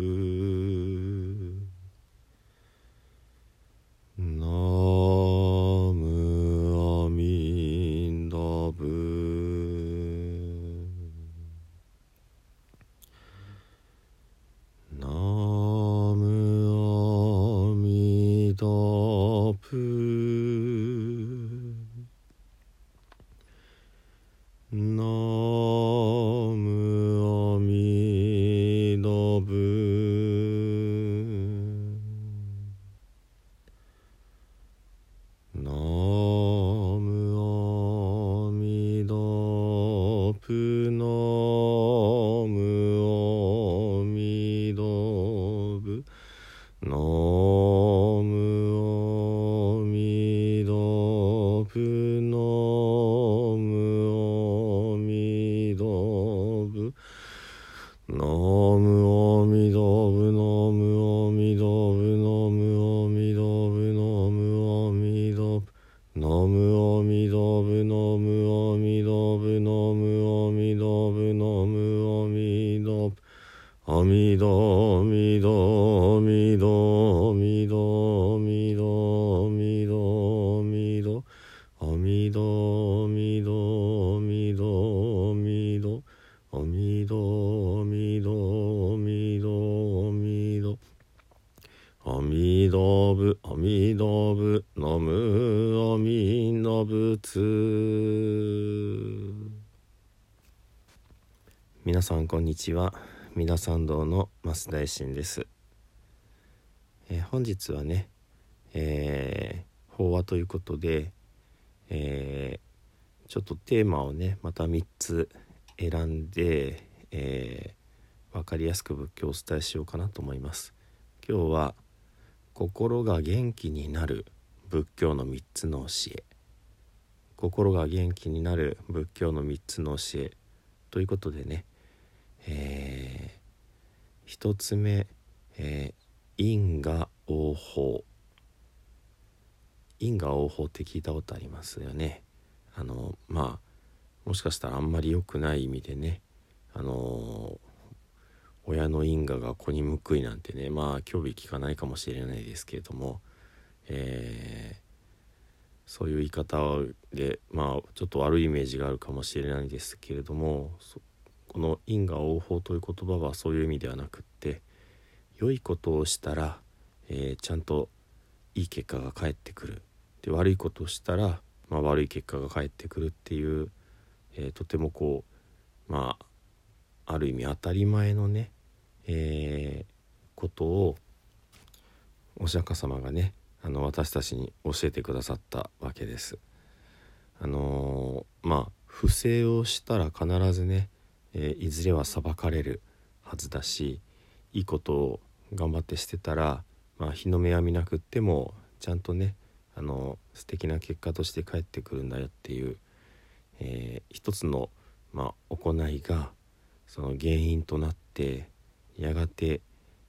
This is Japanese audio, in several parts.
Good. の阿弥陀阿弥陀阿弥陀阿弥陀阿弥陀阿弥陀阿弥陀阿弥陀阿弥陀仏阿弥陀仏ナム阿弥陀仏皆さんこんにちは。三田参道の増大臣です、え、本日はね、えー、法話ということでえー、ちょっとテーマをねまた3つ選んで、えー、分かりやすく仏教をお伝えしようかなと思います。今日は心が元気になる仏教の3つの教え。心が元気になる仏教の3つの教え。ということでねえー、1つ目、えー、因果応報。因果応報って聞いたことありますよね。あのまあもしかしたらあんまり良くない意味でねあの親の因果が子に報いなんてねまあ興味聞かないかもしれないですけれども、えー、そういう言い方でまあちょっと悪いイメージがあるかもしれないですけれどもこの因果応報という言葉はそういう意味ではなくって良いことをしたら、えー、ちゃんといい結果が返ってくる。で悪いことをしたら、まあ、悪い結果が返ってくるっていう、えー、とてもこうまあある意味当たり前のね、えー、ことをお釈迦様がねあの私たちに教えてくださったわけです。あのー、まあ不正をしたら必ずねえー、いずれは裁かれるはずだしいいことを頑張ってしてたら、まあ、日の目は見なくってもちゃんとねあの素敵な結果として返ってくるんだよっていう、えー、一つの、まあ、行いがその原因となってやがて、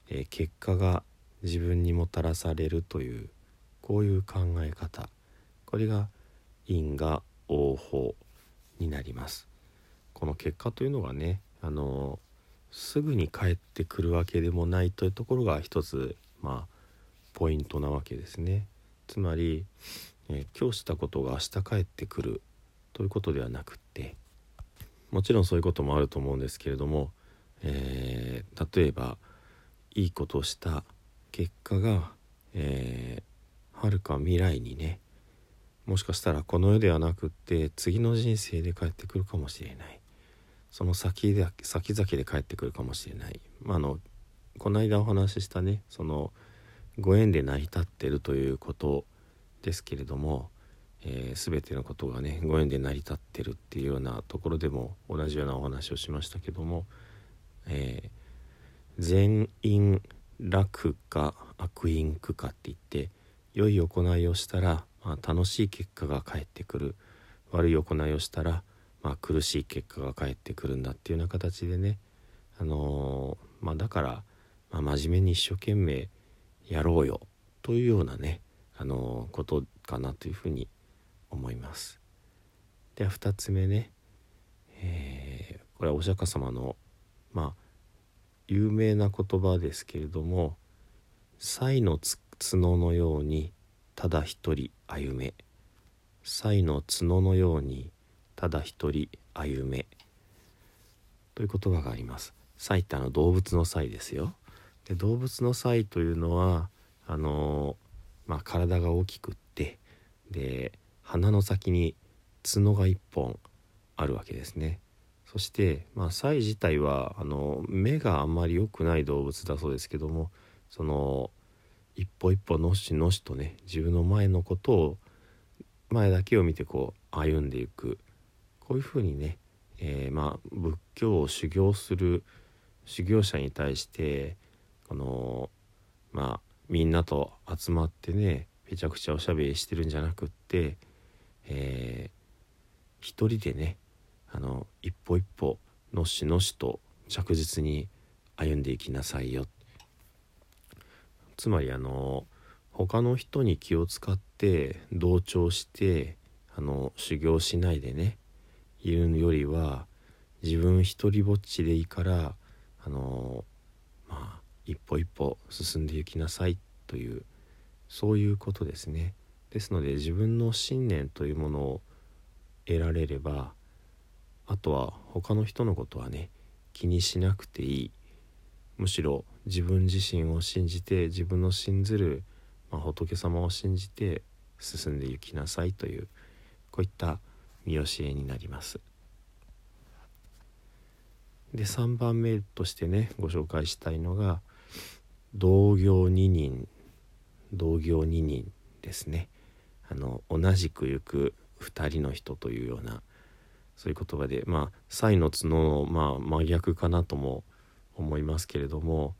えー、結果が自分にもたらされるというこういう考え方これが因果応報になります。この結果というのがねあのすぐに返ってくるわけでもないというところが一つまあポイントなわけですね。つまり、えー、今日したことが明日返ってくるということではなくってもちろんそういうこともあると思うんですけれども、えー、例えばいいことをした結果が、えー、はるか未来にねもしかしたらこの世ではなくって次の人生で帰ってくるかもしれない。その先で先々で帰ってくるかもしれない、まあ、あのこの間お話ししたねそのご縁で成り立ってるということですけれども、えー、全てのことがねご縁で成り立ってるっていうようなところでも同じようなお話をしましたけども、えー、善因楽か悪因苦かって言って良い行いをしたら、まあ、楽しい結果が返ってくる。悪い行いをしたらまあ、苦しい結果が返ってくるんだっていうような形でね、あのー、まあ、だから、まあ、真面目に一生懸命やろうよというようなね、あの、ことかなというふうに思います。では2つ目ね、えー、これはお釈迦様のまあ有名な言葉ですけれども「才の角のようにただ一人歩め」「才の角のようにただ一人歩め」という言葉があります。才ってあの動物の才ですよ。で動物の才というのはあのまあ、体が大きくってで鼻の先に角が1本あるわけですね。そして、まあ、サイ自体はあの目があんまり良くない動物だそうですけどもその一歩一歩のしのしとね自分の前のことを前だけを見てこう歩んでいくこういうふうにね、えー、まあ仏教を修行する修行者に対してこのまあみんなと集まってねめちゃくちゃおしゃべりしてるんじゃなくって、えー、一人でねあの一歩一歩のしのしと着実に歩んでいきなさいよ。つまりあの他の人に気を使って同調してあの修行しないでねいるよりは自分一りぼっちでいいからあのまあ一歩一歩進んでいきなさいというそういうことですね。ですので自分の信念というものを得られればあとは他の人のことはね気にしなくていいむしろ自分自身を信じて自分の信ずる、まあ、仏様を信じて進んでいきなさいというこういった見教えになります。で3番目としてねご紹介したいのが同業二人同業二人ですねあの同じく行く2人の人というようなそういう言葉でまあ才の角の、まあ、真逆かなとも思いますけれども、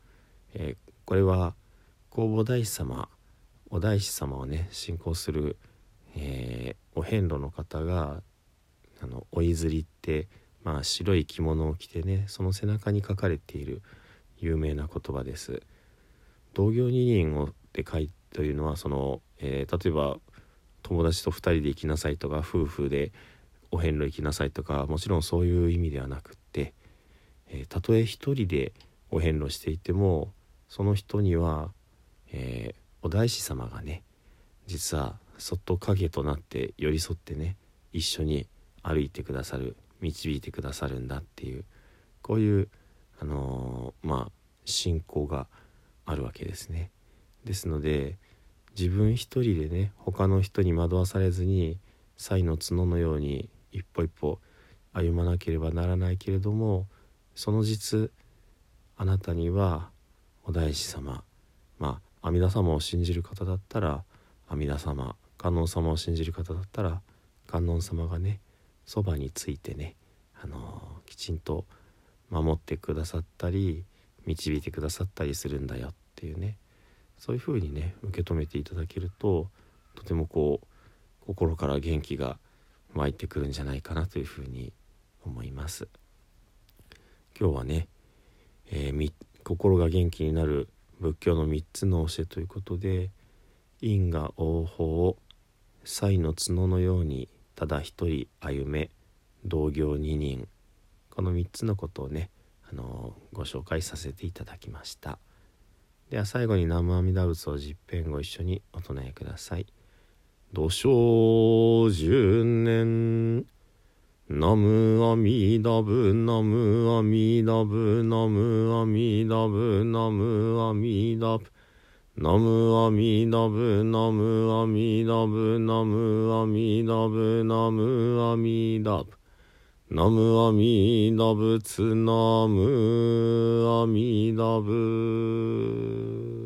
えー、これは弘法大師様お大師様をね信仰する、えー、お遍路の方があのおいずりって、まあ、白い着物を着てねその背中に書かれている有名な言葉です。同業二人をって書いというのはその、えー、例えば友達と2人で行きなさいとか夫婦でお遍路行きなさいとかもちろんそういう意味ではなくって、えー、たとえ一人でお遍路していてもその人には、えー、お大師様がね実はそっと影となって寄り添ってね一緒に歩いてくださる導いてくださるんだっていうこういうあのー、まあ信仰があるわけですね。ですので自分一人でね他の人に惑わされずに才の角のように一歩一歩歩まなければならないけれどもその実あなたにはお大師様まあ阿弥陀様を信じる方だったら阿弥陀様観音様を信じる方だったら観音様がねそばについてね、あの、きちんと守ってくださったり導いてくださったりするんだよっていうね。そういうふうにね受け止めていただけるととてもこう心から元気が湧いてくるんじゃないかなというふうに思います。今日はね、えー、心が元気になる仏教の3つの教えということで因果応報才の角のようにただ一人歩め同業二人。この3つのことをね、あの、ご紹介させていただきました。では最後に南無阿弥陀仏を十遍ご一緒にお唱えください。土生十年ナムアミダブナムアミダブナムアミダブナムアミダブナムアミダブナムアミダブナムアミダブナムアミダブナムアミダ仏ナムアミダ仏。